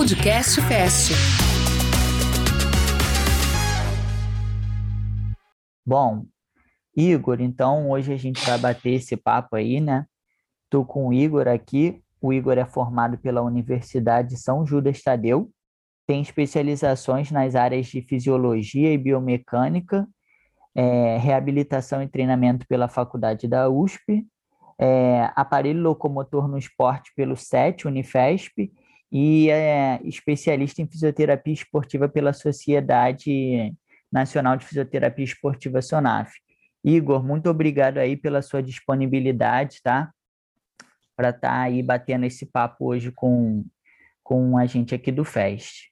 Podcast Fest. Bom, Igor, então hoje a gente vai bater esse papo aí, né? Estou com o Igor aqui. O Igor é formado pela Universidade São Judas Tadeu, tem especializações nas áreas de fisiologia e biomecânica, é, reabilitação e treinamento pela Faculdade da USP, é, aparelho locomotor no esporte pelo SET, Unifesp, e é especialista em fisioterapia esportiva pela Sociedade Nacional de Fisioterapia Esportiva SONAF. Igor, muito obrigado aí pela sua disponibilidade, tá? Para estar tá aí batendo esse papo hoje com, com a gente aqui do FEST.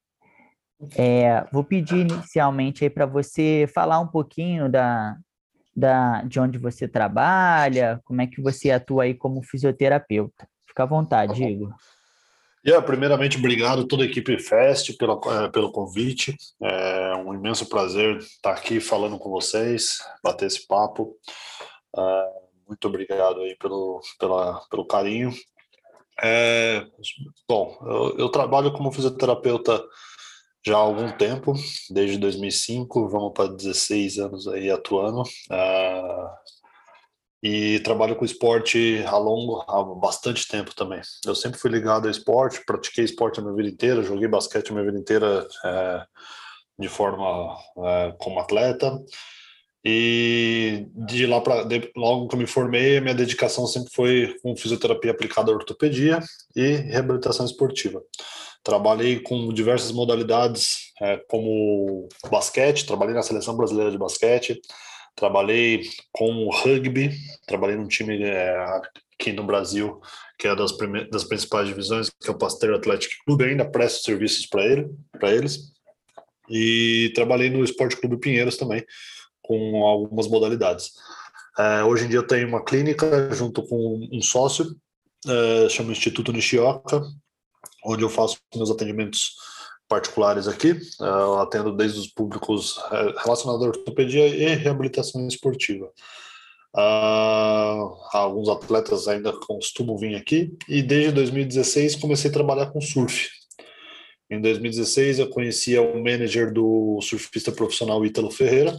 É, vou pedir inicialmente aí para você falar um pouquinho da, da, de onde você trabalha, como é que você atua aí como fisioterapeuta. Fica à vontade, tá Igor. Yeah, primeiramente, obrigado a toda a equipe Fest pela, é, pelo convite. É um imenso prazer estar aqui falando com vocês, bater esse papo. É, muito obrigado aí pelo, pela, pelo carinho. É, bom, eu, eu trabalho como fisioterapeuta já há algum tempo, desde 2005, vamos para 16 anos aí atuando. Uh, e trabalho com esporte a longo, há bastante tempo também. Eu sempre fui ligado ao esporte, pratiquei esporte a minha vida inteira, joguei basquete a minha vida inteira é, de forma é, como atleta. E de lá para logo que eu me formei, a minha dedicação sempre foi com fisioterapia aplicada à ortopedia e reabilitação esportiva. Trabalhei com diversas modalidades, é, como basquete, trabalhei na seleção brasileira de basquete, trabalhei com rugby, trabalhei num time é, aqui no Brasil, que é das, das principais divisões, que é o Pasteur Athletic Clube, ainda presto serviços para ele, eles. E trabalhei no Esporte Clube Pinheiros também, com algumas modalidades. É, hoje em dia eu tenho uma clínica junto com um sócio, é, chama Instituto Nishioka, onde eu faço meus atendimentos particulares aqui. Eu atendo desde os públicos uh, relacionados à ortopedia e reabilitação esportiva. Uh, alguns atletas ainda costumam vir aqui e desde 2016 comecei a trabalhar com surf. Em 2016 eu conhecia o manager do surfista profissional Ítalo Ferreira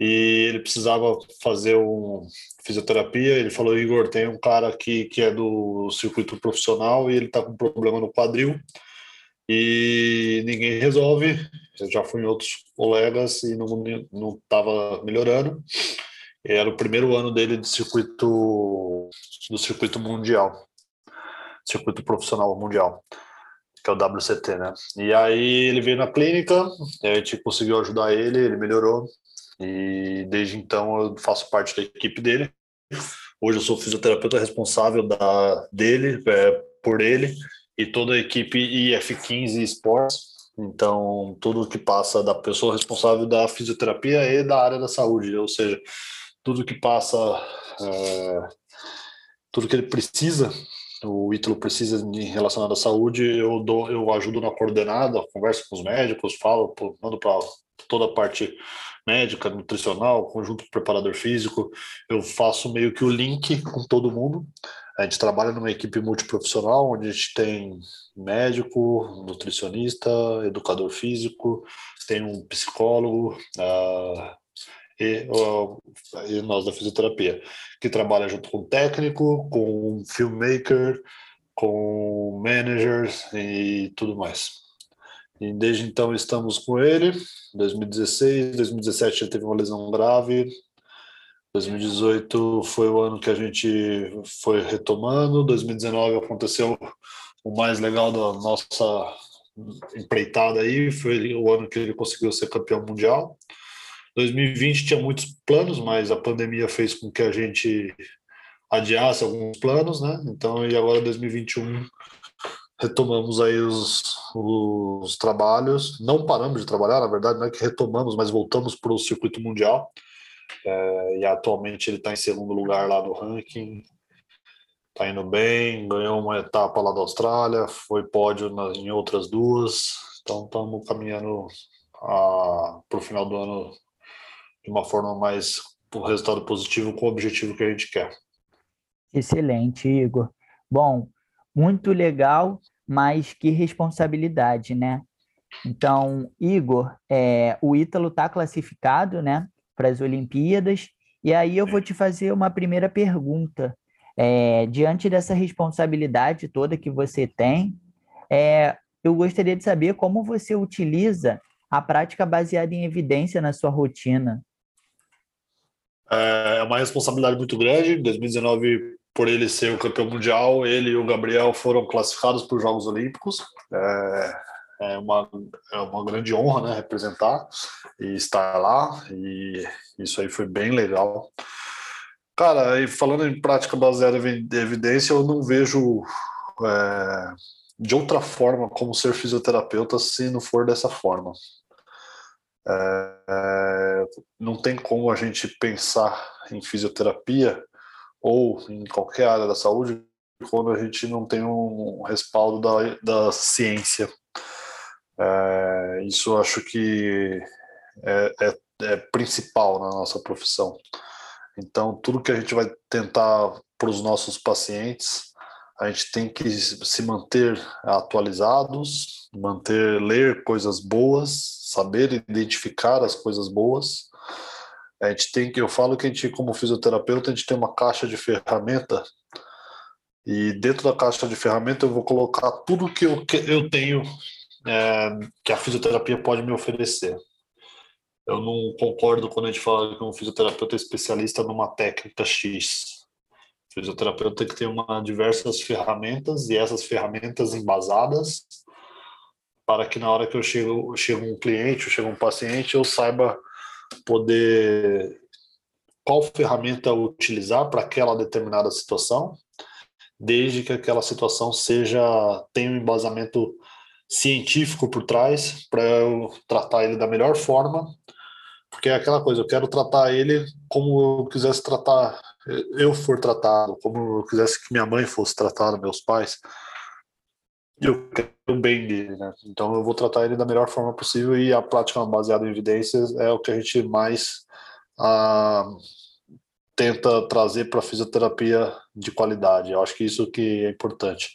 e ele precisava fazer um fisioterapia. Ele falou: Igor, tem um cara aqui que é do circuito profissional e ele está com problema no quadril e ninguém resolve. Eu já fui em outros colegas e não estava melhorando. Era o primeiro ano dele de circuito do circuito mundial, circuito profissional mundial, que é o WCT, né? E aí ele veio na clínica, a gente conseguiu ajudar ele, ele melhorou e desde então eu faço parte da equipe dele. Hoje eu sou fisioterapeuta responsável da dele, é, por ele e toda a equipe IF15 Sports. Então, tudo que passa da pessoa responsável da fisioterapia e da área da saúde, ou seja, tudo que passa, é, tudo que ele precisa, o Ítalo precisa em relacionado à saúde, eu dou, eu ajudo na coordenada, converso com os médicos, falo, mando para toda a parte médica, nutricional, conjunto preparador físico, eu faço meio que o link com todo mundo. A gente trabalha numa equipe multiprofissional, onde a gente tem médico, nutricionista, educador físico, tem um psicólogo uh, e, uh, e, nós da fisioterapia, que trabalha junto com técnico, com filmmaker, com managers e tudo mais. E desde então estamos com ele. 2016, 2017 ele teve uma lesão grave. 2018 foi o ano que a gente foi retomando. 2019 aconteceu o mais legal da nossa empreitada aí, foi o ano que ele conseguiu ser campeão mundial. 2020 tinha muitos planos, mas a pandemia fez com que a gente adiasse alguns planos, né? Então, e agora 2021 retomamos aí os, os trabalhos, não paramos de trabalhar, na verdade, não é que retomamos, mas voltamos para o circuito mundial. É, e atualmente ele está em segundo lugar lá no ranking, está indo bem, ganhou uma etapa lá da Austrália, foi pódio na, em outras duas, então estamos caminhando para o final do ano de uma forma mais um resultado positivo com o objetivo que a gente quer. Excelente, Igor. Bom, muito legal mas que responsabilidade, né? Então, Igor, é, o Ítalo está classificado, né, para as Olimpíadas, e aí eu vou te fazer uma primeira pergunta. É, diante dessa responsabilidade toda que você tem, é, eu gostaria de saber como você utiliza a prática baseada em evidência na sua rotina. É, é uma responsabilidade muito grande. Em 2019, por ele ser o campeão mundial, ele e o Gabriel foram classificados para os Jogos Olímpicos. É, é uma, é uma grande honra né, representar e estar lá, e isso aí foi bem legal. Cara, e falando em prática baseada em evidência, eu não vejo é, de outra forma como ser fisioterapeuta se não for dessa forma. É, é não tem como a gente pensar em fisioterapia ou em qualquer área da saúde quando a gente não tem um respaldo da, da ciência. É, isso acho que é, é, é, principal na nossa profissão. Então, tudo que a gente vai tentar para os nossos pacientes, a gente tem que se manter atualizados, manter, ler coisas boas, saber identificar as coisas boas. A gente tem que, eu falo que a gente, como fisioterapeuta, a gente tem uma caixa de ferramenta e dentro da caixa de ferramenta eu vou colocar tudo que eu, que eu tenho é, que a fisioterapia pode me oferecer. Eu não concordo quando a gente fala que um fisioterapeuta é especialista numa técnica X. O fisioterapeuta tem que ter uma, diversas ferramentas e essas ferramentas embasadas para que na hora que eu chego, chego um cliente, eu chego um paciente, eu saiba poder qual ferramenta utilizar para aquela determinada situação, desde que aquela situação seja tenha um embasamento científico por trás para eu tratar ele da melhor forma, porque é aquela coisa, eu quero tratar ele como eu quisesse tratar, eu for tratado, como eu quisesse que minha mãe fosse tratada, meus pais. Eu quero o bem dele, né? Então eu vou tratar ele da melhor forma possível e a prática baseada em evidências é o que a gente mais ah, tenta trazer para a fisioterapia de qualidade. Eu acho que isso que é importante.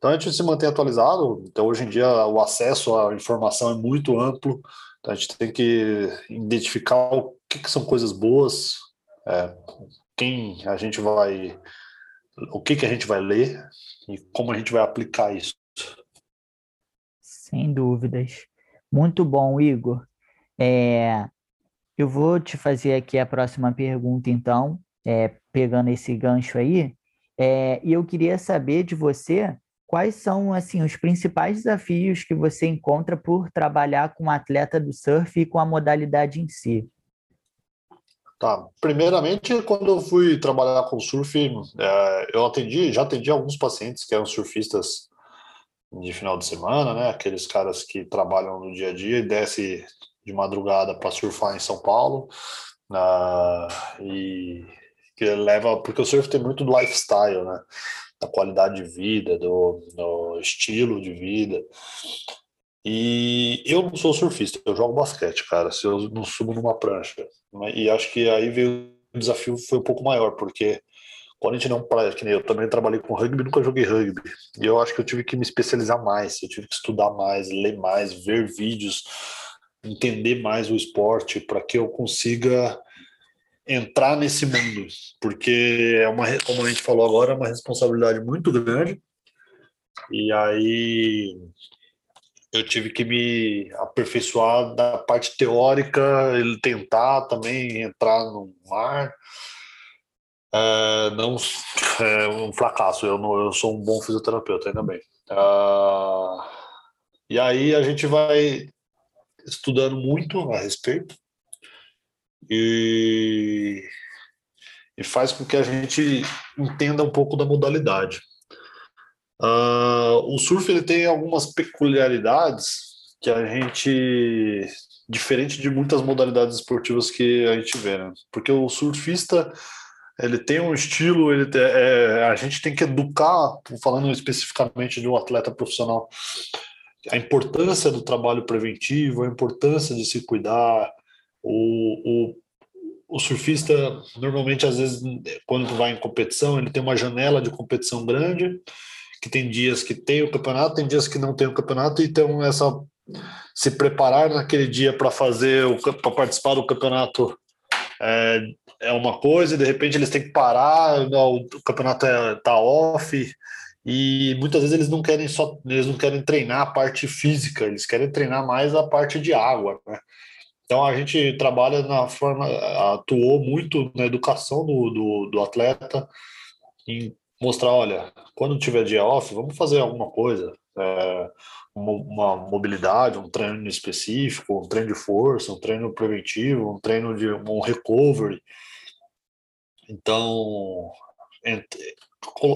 Então a gente se mantém atualizado. Então hoje em dia o acesso à informação é muito amplo. Então a gente tem que identificar o que, que são coisas boas, é, quem a gente vai, o que que a gente vai ler e como a gente vai aplicar isso. Sem dúvidas. Muito bom, Igor. É, eu vou te fazer aqui a próxima pergunta, então, é, pegando esse gancho aí. É, e eu queria saber de você quais são assim os principais desafios que você encontra por trabalhar com um atleta do surf e com a modalidade em si? Tá. Primeiramente, quando eu fui trabalhar com surf, é, eu atendi, já atendi alguns pacientes que eram surfistas de final de semana, né? Aqueles caras que trabalham no dia a dia e desce de madrugada para surfar em São Paulo. Uh, e que leva, porque o surf tem muito do lifestyle, né? Da qualidade de vida, do, do estilo de vida. E eu não sou surfista, eu jogo basquete, cara. Se eu não subo numa prancha. E acho que aí veio o desafio foi um pouco maior, porque quando a gente não que nem eu também trabalhei com rugby, nunca joguei rugby. E eu acho que eu tive que me especializar mais, eu tive que estudar mais, ler mais, ver vídeos, entender mais o esporte para que eu consiga entrar nesse mundo, porque é uma, como a gente falou agora, é uma responsabilidade muito grande. E aí eu tive que me aperfeiçoar da parte teórica, ele tentar também entrar no mar. É, não é um fracasso, eu, não, eu sou um bom fisioterapeuta, ainda bem. Uh, e aí a gente vai estudando muito a respeito e, e faz com que a gente entenda um pouco da modalidade. Uh, o surf ele tem algumas peculiaridades que a gente diferente de muitas modalidades esportivas que a gente vê, né? Porque o surfista ele tem um estilo, ele tem, é, a gente tem que educar, falando especificamente de um atleta profissional, a importância do trabalho preventivo, a importância de se cuidar, o, o, o surfista, normalmente, às vezes, quando vai em competição, ele tem uma janela de competição grande, que tem dias que tem o campeonato, tem dias que não tem o campeonato, então essa se preparar naquele dia para fazer para participar do campeonato é, é uma coisa, e de repente eles têm que parar, o campeonato é, tá off, e muitas vezes eles não querem só eles não querem treinar a parte física, eles querem treinar mais a parte de água, né? Então a gente trabalha na forma, atuou muito na educação do, do, do atleta, em mostrar, olha, quando tiver dia off, vamos fazer alguma coisa, é, uma, uma, mobilidade, um treino específico, um treino de força, um treino preventivo, um treino de um recovery. Então,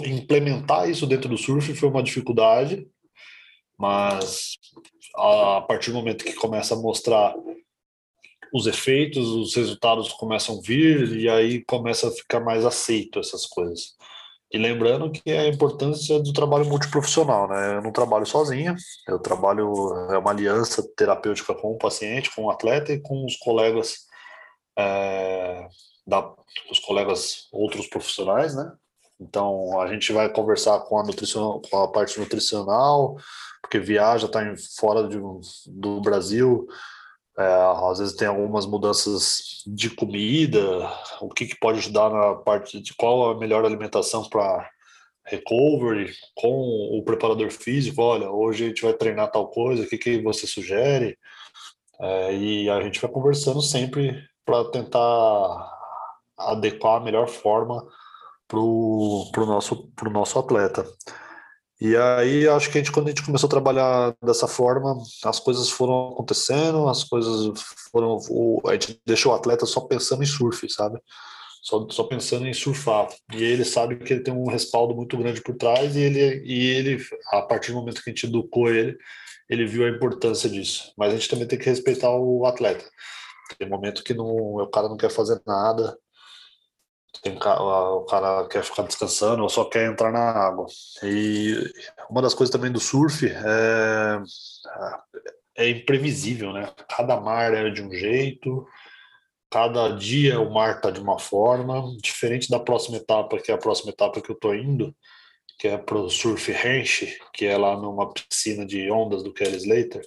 implementar isso dentro do surf foi uma dificuldade, mas a partir do momento que começa a mostrar os efeitos, os resultados começam a vir e aí começa a ficar mais aceito essas coisas. E lembrando que é a importância do trabalho multiprofissional, né? Eu não trabalho sozinho, eu trabalho, é uma aliança terapêutica com o paciente, com o atleta e com os colegas, é, da, os colegas outros profissionais, né? Então a gente vai conversar com a nutrição, com a parte nutricional, porque viaja, está fora de, do Brasil, é, às vezes tem algumas mudanças de comida, o que, que pode ajudar na parte de qual a melhor alimentação para recovery, com o preparador físico, olha, hoje a gente vai treinar tal coisa, o que, que você sugere? É, e a gente vai conversando sempre para tentar adequar a melhor forma para o nosso, nosso atleta. E aí acho que a gente, quando a gente começou a trabalhar dessa forma, as coisas foram acontecendo, as coisas foram. a gente deixou o atleta só pensando em surf, sabe? Só, só pensando em surfar. E ele sabe que ele tem um respaldo muito grande por trás, e ele, e ele, a partir do momento que a gente educou ele, ele viu a importância disso. Mas a gente também tem que respeitar o atleta. Tem momento que não, o cara não quer fazer nada, tem, o cara quer ficar descansando ou só quer entrar na água. E uma das coisas também do surf é, é imprevisível, né? Cada mar é de um jeito, cada dia o mar tá de uma forma, diferente da próxima etapa, que é a próxima etapa que eu tô indo, que é pro Surf Ranch, que é lá numa piscina de ondas do Kelly Slater.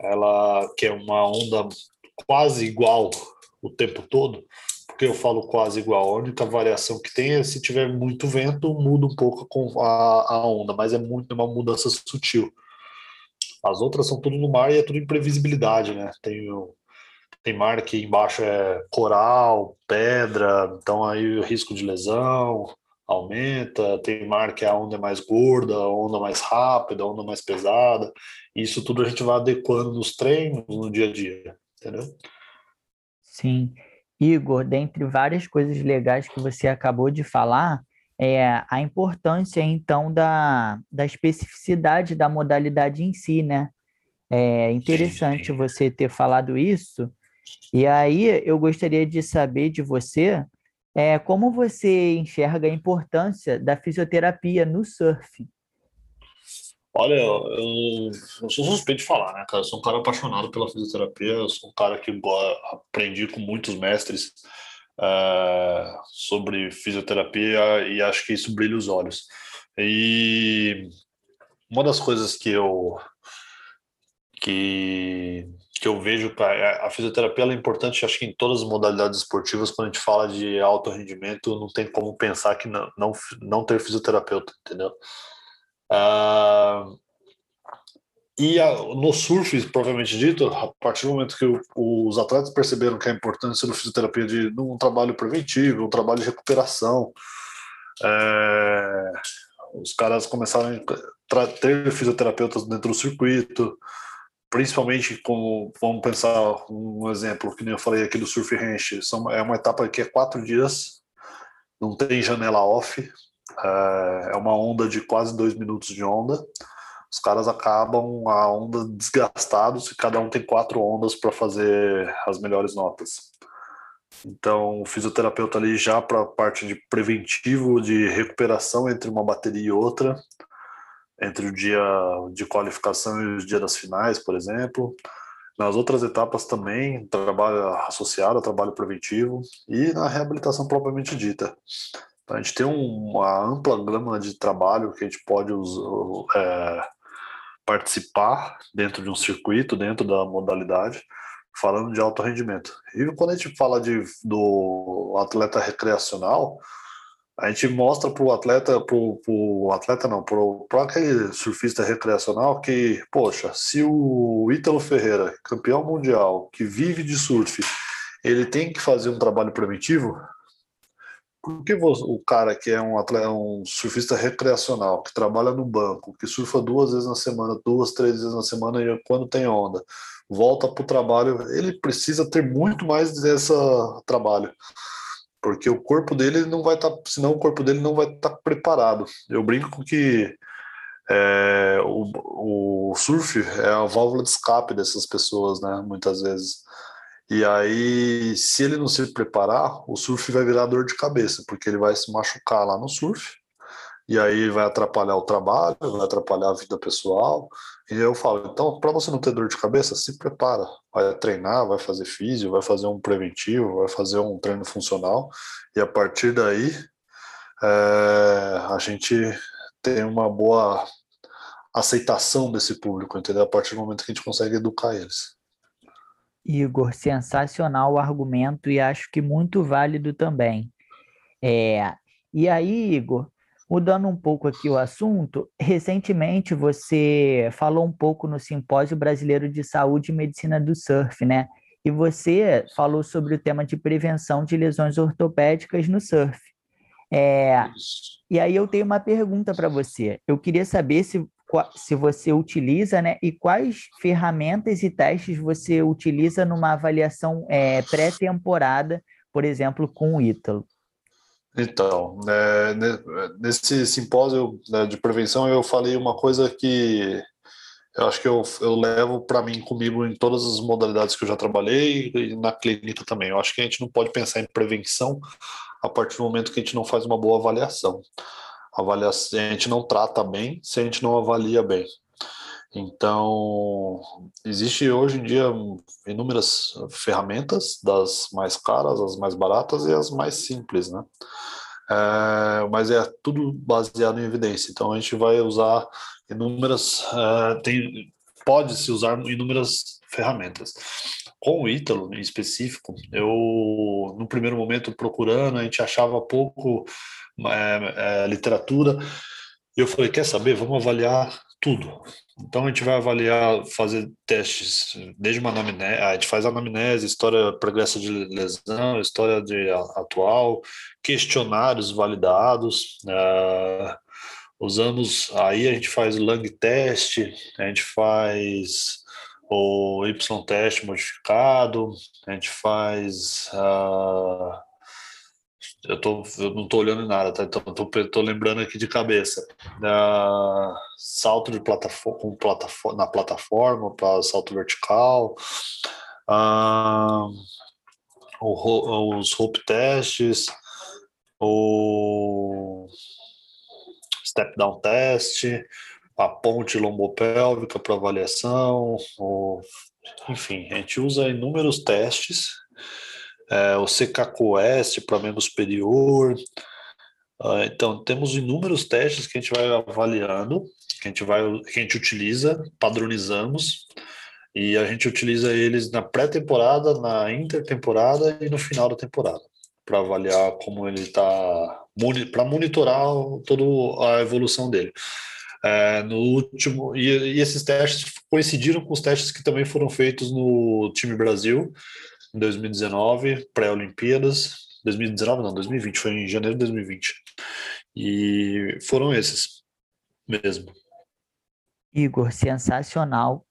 Ela que é uma onda quase igual o tempo todo porque eu falo quase igual. A única variação que tem é se tiver muito vento, muda um pouco a, a onda, mas é muito uma mudança sutil. As outras são tudo no mar e é tudo imprevisibilidade, né? Tem, tem mar que embaixo é coral, pedra, então aí o risco de lesão aumenta. Tem mar que a onda é mais gorda, a onda mais rápida, a onda mais pesada. Isso tudo a gente vai adequando nos treinos, no dia a dia, entendeu? Sim. Igor, dentre várias coisas legais que você acabou de falar, é a importância, então, da, da especificidade da modalidade em si, né? É interessante você ter falado isso. E aí eu gostaria de saber de você é, como você enxerga a importância da fisioterapia no surf. Olha, eu, eu, sou suspeito de falar, né, cara? Eu sou um cara apaixonado pela fisioterapia, eu sou um cara que aprendi com muitos mestres é, sobre fisioterapia e acho que isso brilha os olhos. E uma das coisas que eu que, que eu vejo a fisioterapia é importante, acho que em todas as modalidades esportivas, quando a gente fala de alto rendimento, não tem como pensar que não, não, não ter fisioterapeuta, entendeu? Uh, e a, no surf, provavelmente dito, a partir do momento que o, os atletas perceberam que a importância do fisioterapia de um trabalho preventivo, um trabalho de recuperação, é, os caras começaram a ter fisioterapeutas dentro do circuito, principalmente como, vamos pensar um exemplo que nem eu falei aqui do Surf Ranch, é uma etapa que é quatro dias, não tem janela off, é, é uma onda de quase dois minutos de onda. Os caras acabam a onda desgastados e cada um tem quatro ondas para fazer as melhores notas. Então, o fisioterapeuta ali já para a parte de preventivo, de recuperação entre uma bateria e outra, entre o dia de qualificação e o dia das finais, por exemplo. Nas outras etapas também, trabalho associado trabalho preventivo e na reabilitação propriamente dita. A gente tem uma ampla gama de trabalho que a gente pode usar, é, participar dentro de um circuito, dentro da modalidade, falando de alto rendimento. E quando a gente fala de, do atleta recreacional, a gente mostra para o atleta, para o atleta não, para aquele surfista recreacional que, poxa, se o Ítalo Ferreira, campeão mundial, que vive de surf, ele tem que fazer um trabalho preventivo, por que o cara que é um, atleta, um surfista recreacional, que trabalha no banco, que surfa duas vezes na semana, duas, três vezes na semana e quando tem onda, volta para o trabalho, ele precisa ter muito mais desse trabalho porque o corpo dele não vai estar, tá, senão o corpo dele não vai estar tá preparado. Eu brinco que é, o, o surf é a válvula de escape dessas pessoas, né? Muitas vezes. E aí, se ele não se preparar, o surf vai virar dor de cabeça, porque ele vai se machucar lá no surf, e aí vai atrapalhar o trabalho, vai atrapalhar a vida pessoal, e eu falo, então, para você não ter dor de cabeça, se prepara. Vai treinar, vai fazer físio, vai fazer um preventivo, vai fazer um treino funcional. E a partir daí, é, a gente tem uma boa aceitação desse público, entendeu? A partir do momento que a gente consegue educar eles. Igor, sensacional o argumento e acho que muito válido também. É, e aí, Igor, Mudando um pouco aqui o assunto, recentemente você falou um pouco no Simpósio Brasileiro de Saúde e Medicina do Surf, né? E você falou sobre o tema de prevenção de lesões ortopédicas no surf. É, e aí eu tenho uma pergunta para você. Eu queria saber se, se você utiliza, né? E quais ferramentas e testes você utiliza numa avaliação é, pré-temporada, por exemplo, com o Ítalo. Então, é, nesse simpósio né, de prevenção, eu falei uma coisa que eu acho que eu, eu levo para mim comigo em todas as modalidades que eu já trabalhei e na clínica também. Eu acho que a gente não pode pensar em prevenção a partir do momento que a gente não faz uma boa avaliação. Avaliação a gente não trata bem se a gente não avalia bem. Então, existe hoje em dia inúmeras ferramentas, das mais caras, as mais baratas e as mais simples, né? É, mas é tudo baseado em evidência. Então, a gente vai usar inúmeras, é, tem, pode-se usar inúmeras ferramentas. Com o Ítalo, em específico, eu, no primeiro momento, procurando, a gente achava pouco é, é literatura, e eu falei, quer saber, vamos avaliar tudo. Então a gente vai avaliar, fazer testes, desde uma anamnese, a gente faz anamnese, história progressa de lesão, história de atual, questionários validados, uh, usamos, aí a gente faz lung test, a gente faz o Y teste modificado, a gente faz uh, eu, tô, eu não estou olhando nada, tá? Então eu tô, lembrando aqui de cabeça. Uh, salto de plataforma, plataforma na plataforma para salto vertical. Uh, o, os rope testes, o step down test, a ponte lombopélvica para avaliação, o, enfim, a gente usa inúmeros testes é, o CKQS para membro superior. Uh, então, temos inúmeros testes que a gente vai avaliando, que a gente, vai, que a gente utiliza, padronizamos, e a gente utiliza eles na pré-temporada, na intertemporada e no final da temporada, para avaliar como ele está, para monitorar toda a evolução dele. É, no último e, e, esses testes coincidiram com os testes que também foram feitos no time Brasil em 2019, pré-Olimpíadas. 2019 não, 2020, foi em janeiro de 2020. E foram esses mesmo. Igor, sensacional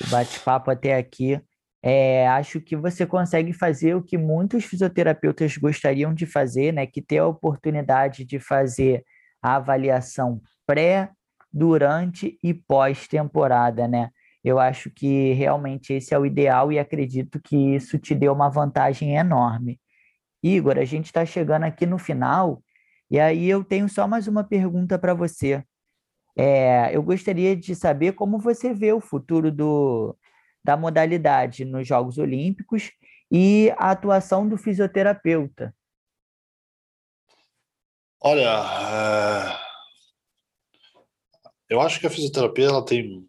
o bate-papo até aqui. É, acho que você consegue fazer o que muitos fisioterapeutas gostariam de fazer, né? Que ter a oportunidade de fazer a avaliação pré, durante e pós-temporada, né? Eu acho que realmente esse é o ideal e acredito que isso te deu uma vantagem enorme. Igor, a gente está chegando aqui no final e aí eu tenho só mais uma pergunta para você. É, eu gostaria de saber como você vê o futuro do, da modalidade nos Jogos Olímpicos e a atuação do fisioterapeuta. Olha, é, eu acho que a fisioterapia ela tem.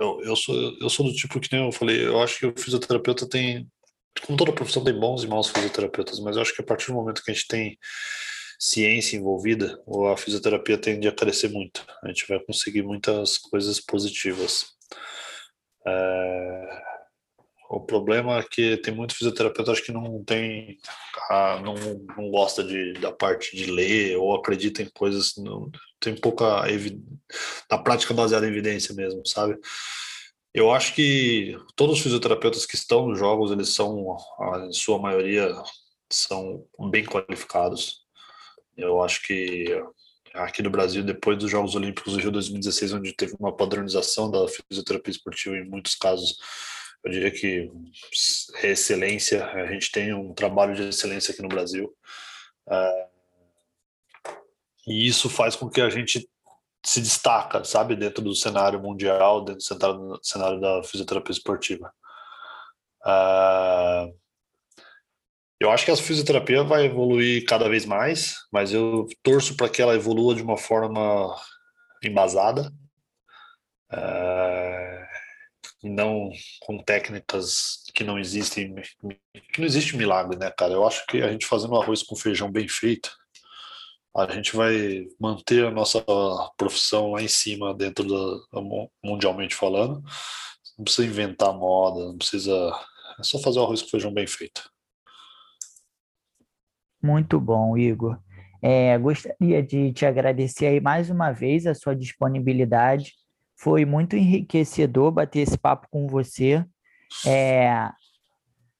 Eu, eu, sou, eu sou do tipo que nem eu falei, eu acho que o fisioterapeuta tem. Como toda profissão tem bons e maus fisioterapeutas, mas eu acho que a partir do momento que a gente tem ciência envolvida, a fisioterapia tende a crescer muito. A gente vai conseguir muitas coisas positivas. É... O problema é que tem muito fisioterapeuta acho que não tem, não, não gosta de, da parte de ler ou acredita em coisas, não, tem pouca da prática baseada em evidência mesmo, sabe? Eu acho que todos os fisioterapeutas que estão nos jogos, eles são, em sua maioria, são bem qualificados. Eu acho que aqui no Brasil, depois dos Jogos Olímpicos do Rio 2016, onde teve uma padronização da fisioterapia esportiva em muitos casos, eu diria que é excelência, a gente tem um trabalho de excelência aqui no Brasil. É, e isso faz com que a gente se destaca, sabe, dentro do cenário mundial, dentro do cenário da fisioterapia esportiva. Uh, eu acho que a fisioterapia vai evoluir cada vez mais, mas eu torço para que ela evolua de uma forma embasada, é, não com técnicas que não existem, que não existe milagre, né, cara? Eu acho que a gente fazendo arroz com feijão bem feito, a gente vai manter a nossa profissão lá em cima, dentro da mundialmente falando. Não precisa inventar moda, não precisa. É só fazer o arroz com feijão bem feito. Muito bom, Igor. É, gostaria de te agradecer aí mais uma vez a sua disponibilidade. Foi muito enriquecedor bater esse papo com você. É,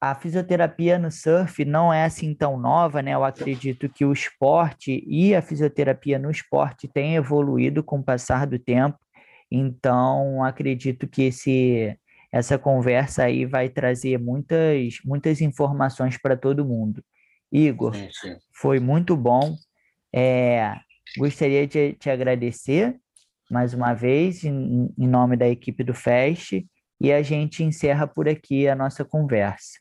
a fisioterapia no surf não é assim tão nova, né? Eu acredito que o esporte e a fisioterapia no esporte têm evoluído com o passar do tempo. Então, acredito que esse, essa conversa aí vai trazer muitas, muitas informações para todo mundo. Igor, sim, sim. foi muito bom. É, gostaria de te agradecer mais uma vez, em, em nome da equipe do FEST, e a gente encerra por aqui a nossa conversa.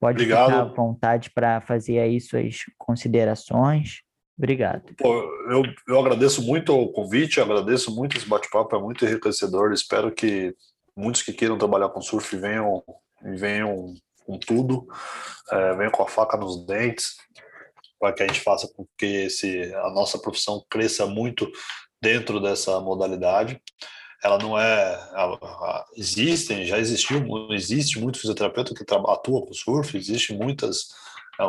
Pode Obrigado. ficar à vontade para fazer aí suas considerações. Obrigado. Pô, eu, eu agradeço muito o convite, agradeço muito esse bate-papo, é muito enriquecedor. Espero que muitos que queiram trabalhar com surf venham, venham com tudo, é, venham com a faca nos dentes, para que a gente faça com que esse, a nossa profissão cresça muito dentro dessa modalidade. Ela não é. Existem, já existiu, existe muito fisioterapeuta que atua com surf, existe muitas. É,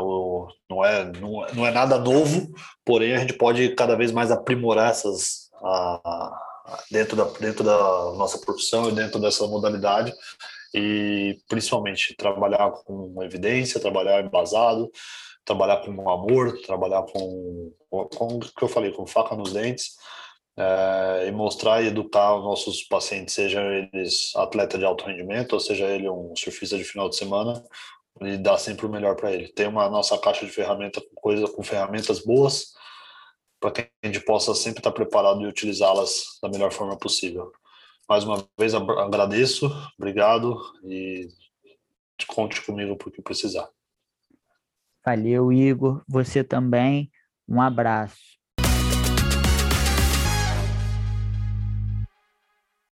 não é, não é nada novo, porém a gente pode cada vez mais aprimorar essas dentro da, dentro da nossa profissão e dentro dessa modalidade e principalmente trabalhar com evidência, trabalhar embasado, trabalhar com amor, trabalhar com, com o que eu falei, com faca nos dentes, é, e mostrar e educar os nossos pacientes, sejam eles atleta de alto rendimento, ou seja ele um surfista de final de semana, e dar sempre o melhor para ele. Tem uma nossa caixa de ferramentas com coisa, com ferramentas boas, para que a gente possa sempre estar preparado e utilizá-las da melhor forma possível. Mais uma vez agradeço, obrigado e conte comigo por que precisar. Valeu, Igor. Você também. Um abraço.